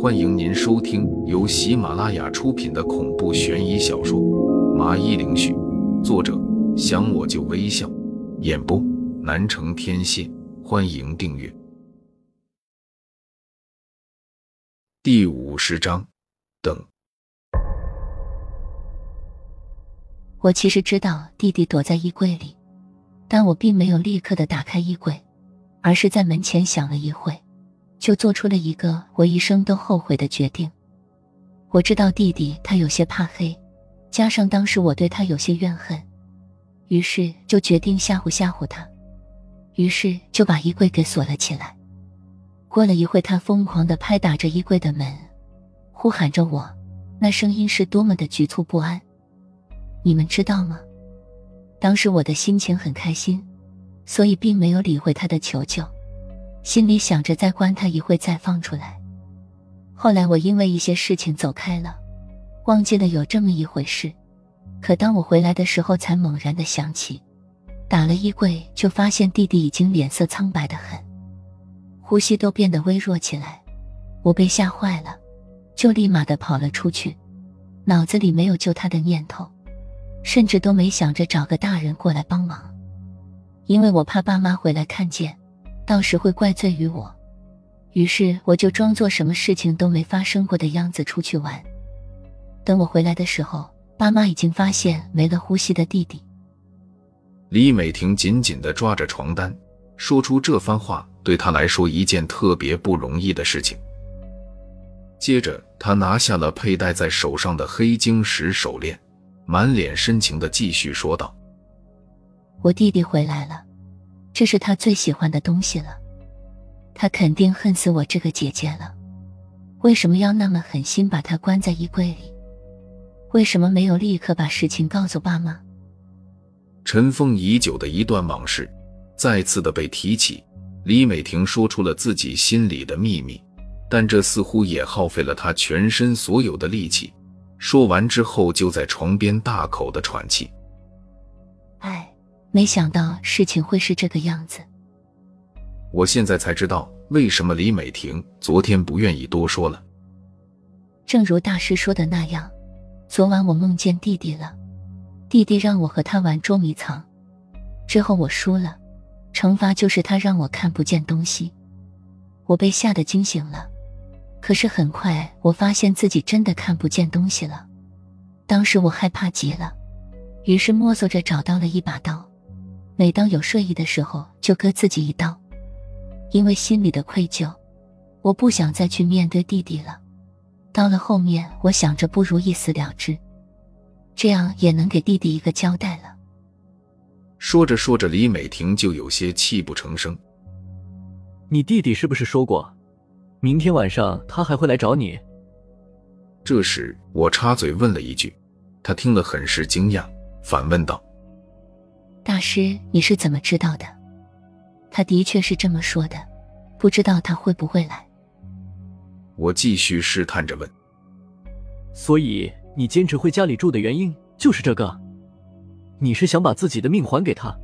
欢迎您收听由喜马拉雅出品的恐怖悬疑小说《麻衣灵絮》，作者想我就微笑，演播南城天蝎。欢迎订阅。第五十章，等。我其实知道弟弟躲在衣柜里，但我并没有立刻的打开衣柜，而是在门前想了一会。就做出了一个我一生都后悔的决定。我知道弟弟他有些怕黑，加上当时我对他有些怨恨，于是就决定吓唬吓唬他。于是就把衣柜给锁了起来。过了一会，他疯狂的拍打着衣柜的门，呼喊着我，那声音是多么的局促不安。你们知道吗？当时我的心情很开心，所以并没有理会他的求救。心里想着再关他一会再放出来。后来我因为一些事情走开了，忘记了有这么一回事。可当我回来的时候，才猛然的想起，打了衣柜就发现弟弟已经脸色苍白的很，呼吸都变得微弱起来。我被吓坏了，就立马的跑了出去，脑子里没有救他的念头，甚至都没想着找个大人过来帮忙，因为我怕爸妈回来看见。到时会怪罪于我，于是我就装作什么事情都没发生过的样子出去玩。等我回来的时候，爸妈已经发现没了呼吸的弟弟。李美婷紧紧的抓着床单，说出这番话对她来说一件特别不容易的事情。接着，她拿下了佩戴在手上的黑晶石手链，满脸深情的继续说道：“我弟弟回来了。”这是他最喜欢的东西了，他肯定恨死我这个姐姐了。为什么要那么狠心把他关在衣柜里？为什么没有立刻把事情告诉爸妈？尘封已久的一段往事再次的被提起，李美婷说出了自己心里的秘密，但这似乎也耗费了她全身所有的力气。说完之后，就在床边大口的喘气。哎。没想到事情会是这个样子。我现在才知道为什么李美婷昨天不愿意多说了。正如大师说的那样，昨晚我梦见弟弟了，弟弟让我和他玩捉迷藏，之后我输了，惩罚就是他让我看不见东西。我被吓得惊醒了，可是很快我发现自己真的看不见东西了。当时我害怕极了，于是摸索着找到了一把刀。每当有睡意的时候，就割自己一刀，因为心里的愧疚，我不想再去面对弟弟了。到了后面，我想着不如一死了之，这样也能给弟弟一个交代了。说着说着，李美婷就有些泣不成声。你弟弟是不是说过，明天晚上他还会来找你？这时我插嘴问了一句，他听了很是惊讶，反问道。大师，你是怎么知道的？他的确是这么说的，不知道他会不会来。我继续试探着问：“所以你坚持回家里住的原因就是这个？你是想把自己的命还给他，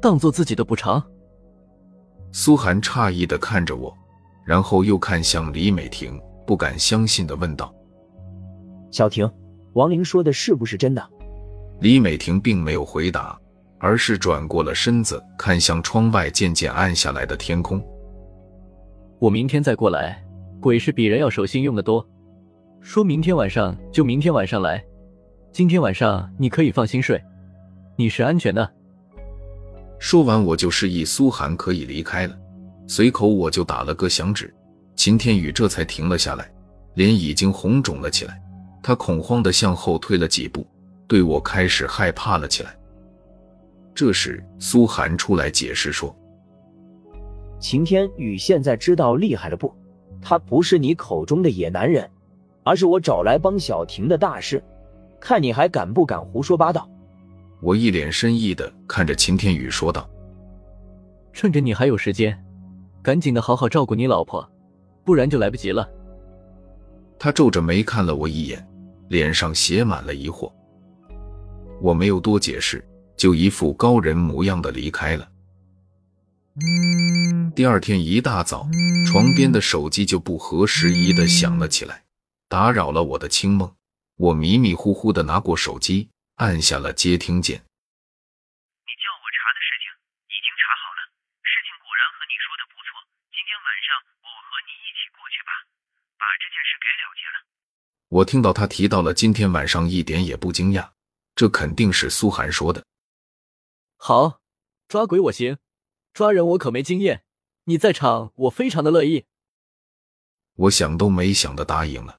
当做自己的补偿？”苏寒诧异的看着我，然后又看向李美婷，不敢相信的问道：“小婷，王玲说的是不是真的？”李美婷并没有回答。而是转过了身子，看向窗外渐渐暗下来的天空。我明天再过来，鬼是比人要守信用的多。说明天晚上就明天晚上来，今天晚上你可以放心睡，你是安全的。说完，我就示意苏寒可以离开了，随口我就打了个响指，秦天宇这才停了下来，脸已经红肿了起来，他恐慌的向后退了几步，对我开始害怕了起来。这时，苏寒出来解释说：“秦天宇现在知道厉害了不？他不是你口中的野男人，而是我找来帮小婷的大师，看你还敢不敢胡说八道。”我一脸深意的看着秦天宇说道：“趁着你还有时间，赶紧的好好照顾你老婆，不然就来不及了。”他皱着眉看了我一眼，脸上写满了疑惑。我没有多解释。就一副高人模样的离开了。第二天一大早，床边的手机就不合时宜的响了起来，打扰了我的清梦。我迷迷糊糊的拿过手机，按下了接听键。你叫我查的事情已经查好了，事情果然和你说的不错。今天晚上我和你一起过去吧，把这件事给了结了。我听到他提到了今天晚上，一点也不惊讶，这肯定是苏涵说的。好，抓鬼我行，抓人我可没经验。你在场，我非常的乐意。我想都没想的答应了。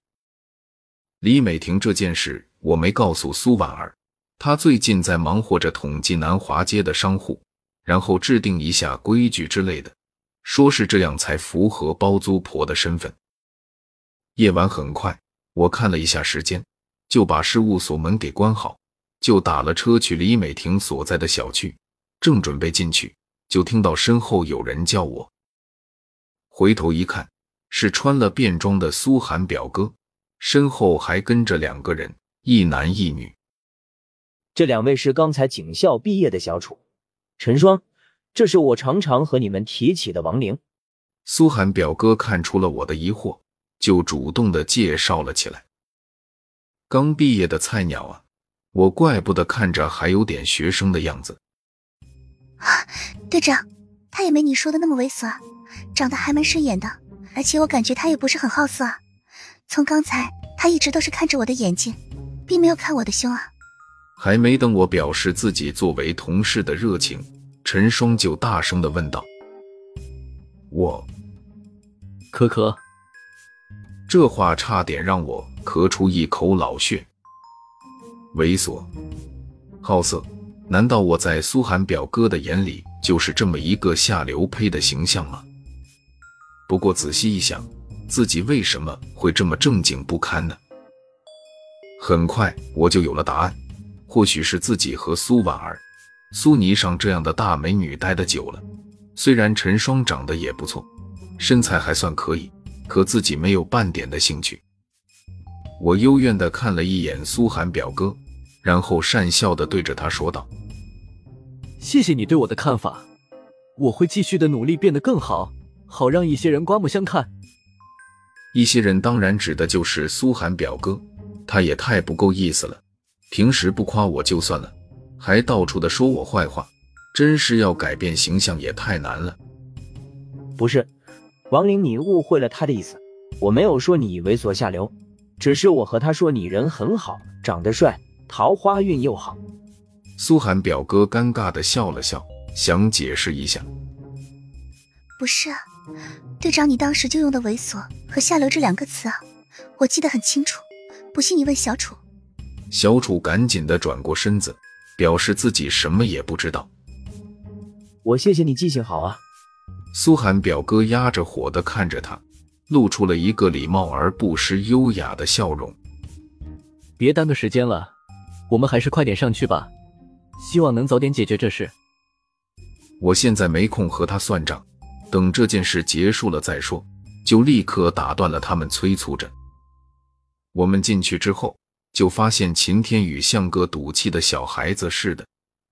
李美婷这件事我没告诉苏婉儿，她最近在忙活着统计南华街的商户，然后制定一下规矩之类的，说是这样才符合包租婆的身份。夜晚很快，我看了一下时间，就把事务所门给关好，就打了车去李美婷所在的小区，正准备进去，就听到身后有人叫我。回头一看，是穿了便装的苏涵表哥，身后还跟着两个人，一男一女。这两位是刚才警校毕业的小楚、陈双，这是我常常和你们提起的王玲。苏涵表哥看出了我的疑惑，就主动的介绍了起来。刚毕业的菜鸟啊，我怪不得看着还有点学生的样子。啊，队长，他也没你说的那么猥琐啊。长得还蛮顺眼的，而且我感觉他也不是很好色啊。从刚才他一直都是看着我的眼睛，并没有看我的胸啊。还没等我表示自己作为同事的热情，陈双就大声的问道：“我，可可。”这话差点让我咳出一口老血。猥琐、好色，难道我在苏涵表哥的眼里就是这么一个下流胚的形象吗？不过仔细一想，自己为什么会这么正经不堪呢？很快我就有了答案，或许是自己和苏婉儿、苏霓裳这样的大美女待得久了。虽然陈双长得也不错，身材还算可以，可自己没有半点的兴趣。我幽怨地看了一眼苏寒表哥，然后讪笑地对着他说道：“谢谢你对我的看法，我会继续的努力，变得更好。”好让一些人刮目相看。一些人当然指的就是苏寒表哥，他也太不够意思了。平时不夸我就算了，还到处的说我坏话，真是要改变形象也太难了。不是，王玲，你误会了他的意思。我没有说你猥琐下流，只是我和他说你人很好，长得帅，桃花运又好。苏寒表哥尴尬的笑了笑，想解释一下。不是。队长，你当时就用的“猥琐”和“下流”这两个词啊，我记得很清楚。不信你问小楚。小楚赶紧的转过身子，表示自己什么也不知道。我谢谢你记性好啊。苏寒表哥压着火的看着他，露出了一个礼貌而不失优雅的笑容。别耽搁时间了，我们还是快点上去吧。希望能早点解决这事。我现在没空和他算账。等这件事结束了再说，就立刻打断了他们催促着。我们进去之后，就发现秦天宇像个赌气的小孩子似的，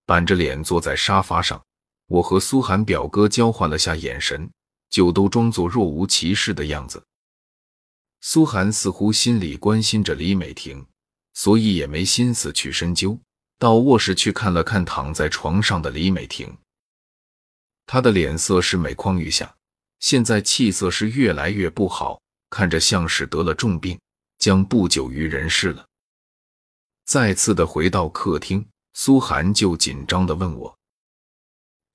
板着脸坐在沙发上。我和苏涵表哥交换了下眼神，就都装作若无其事的样子。苏涵似乎心里关心着李美婷，所以也没心思去深究，到卧室去看了看躺在床上的李美婷。他的脸色是每况愈下，现在气色是越来越不好，看着像是得了重病，将不久于人世了。再次的回到客厅，苏涵就紧张的问我：“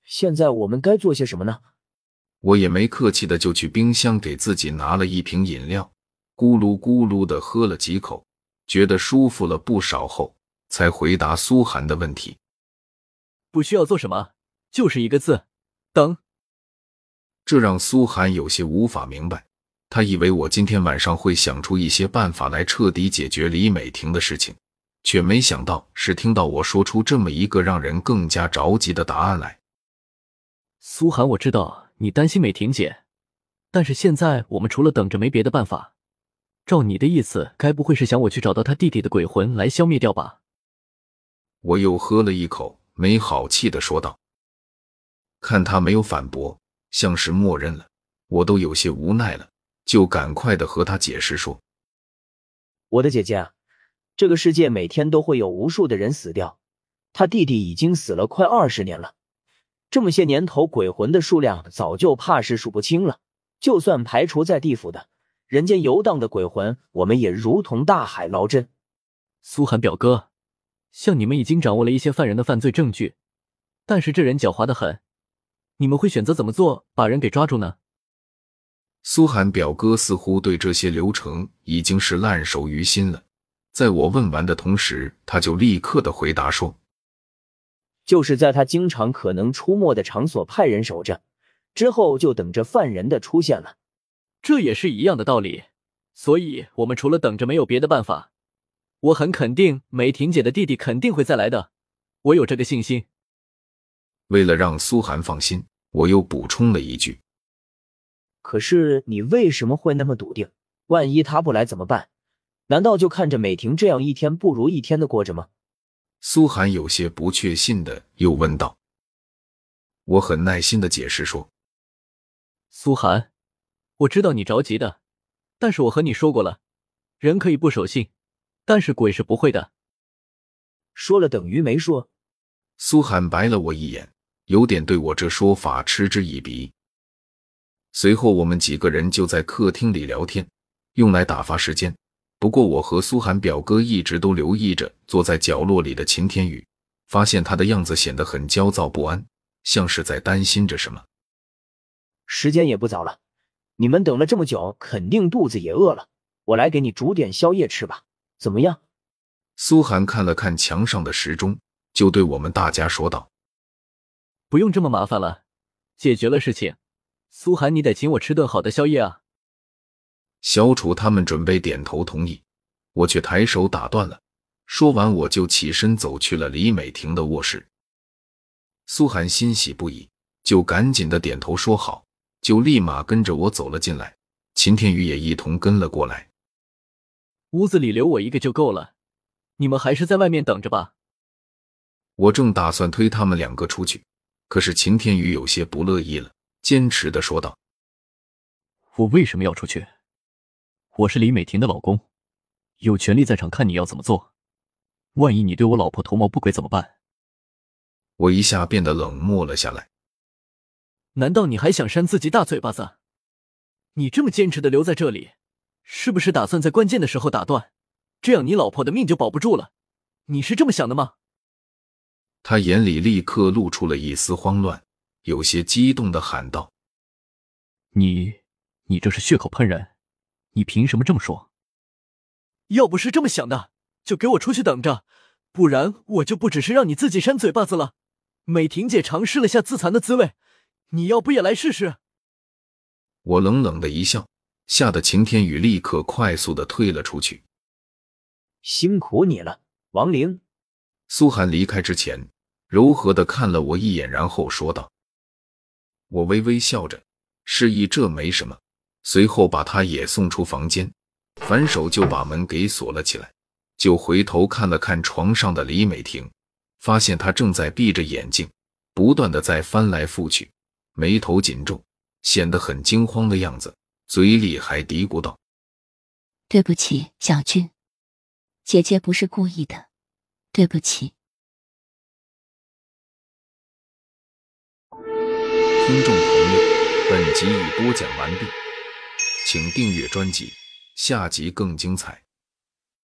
现在我们该做些什么呢？”我也没客气的就去冰箱给自己拿了一瓶饮料，咕噜咕噜的喝了几口，觉得舒服了不少后，才回答苏寒的问题：“不需要做什么，就是一个字。”等，这让苏寒有些无法明白。他以为我今天晚上会想出一些办法来彻底解决李美婷的事情，却没想到是听到我说出这么一个让人更加着急的答案来。苏寒，我知道你担心美婷姐，但是现在我们除了等着没别的办法。照你的意思，该不会是想我去找到他弟弟的鬼魂来消灭掉吧？我又喝了一口，没好气的说道。看他没有反驳，像是默认了，我都有些无奈了，就赶快的和他解释说：“我的姐姐啊，这个世界每天都会有无数的人死掉，他弟弟已经死了快二十年了，这么些年头，鬼魂的数量早就怕是数不清了。就算排除在地府的，人间游荡的鬼魂，我们也如同大海捞针。”苏寒表哥，像你们已经掌握了一些犯人的犯罪证据，但是这人狡猾的很。你们会选择怎么做把人给抓住呢？苏寒表哥似乎对这些流程已经是烂熟于心了。在我问完的同时，他就立刻的回答说：“就是在他经常可能出没的场所派人守着，之后就等着犯人的出现了。这也是一样的道理。所以，我们除了等着没有别的办法。我很肯定梅婷姐的弟弟肯定会再来的，我有这个信心。”为了让苏寒放心，我又补充了一句：“可是你为什么会那么笃定？万一他不来怎么办？难道就看着美婷这样一天不如一天的过着吗？”苏寒有些不确信的又问道。我很耐心的解释说：“苏寒，我知道你着急的，但是我和你说过了，人可以不守信，但是鬼是不会的。说了等于没说。”苏寒白了我一眼。有点对我这说法嗤之以鼻。随后，我们几个人就在客厅里聊天，用来打发时间。不过，我和苏寒表哥一直都留意着坐在角落里的秦天宇，发现他的样子显得很焦躁不安，像是在担心着什么。时间也不早了，你们等了这么久，肯定肚子也饿了。我来给你煮点宵夜吃吧，怎么样？苏寒看了看墙上的时钟，就对我们大家说道。不用这么麻烦了，解决了事情。苏寒，你得请我吃顿好的宵夜啊！小楚他们准备点头同意，我却抬手打断了。说完，我就起身走去了李美婷的卧室。苏寒欣喜不已，就赶紧的点头说好，就立马跟着我走了进来。秦天宇也一同跟了过来。屋子里留我一个就够了，你们还是在外面等着吧。我正打算推他们两个出去。可是秦天宇有些不乐意了，坚持的说道：“我为什么要出去？我是李美婷的老公，有权利在场看你要怎么做。万一你对我老婆图谋不轨怎么办？”我一下变得冷漠了下来。难道你还想扇自己大嘴巴子？你这么坚持的留在这里，是不是打算在关键的时候打断，这样你老婆的命就保不住了？你是这么想的吗？他眼里立刻露出了一丝慌乱，有些激动的喊道：“你，你这是血口喷人！你凭什么这么说？要不是这么想的，就给我出去等着，不然我就不只是让你自己扇嘴巴子了。”美婷姐尝试了下自残的滋味，你要不也来试试？我冷冷的一笑，吓得秦天宇立刻快速的退了出去。辛苦你了，王玲。苏寒离开之前。柔和的看了我一眼，然后说道：“我微微笑着，示意这没什么。随后把他也送出房间，反手就把门给锁了起来。就回头看了看床上的李美婷，发现她正在闭着眼睛，不断的在翻来覆去，眉头紧皱，显得很惊慌的样子，嘴里还嘀咕道：‘对不起，小俊，姐姐不是故意的，对不起。’”听众朋友，本集已播讲完毕，请订阅专辑，下集更精彩。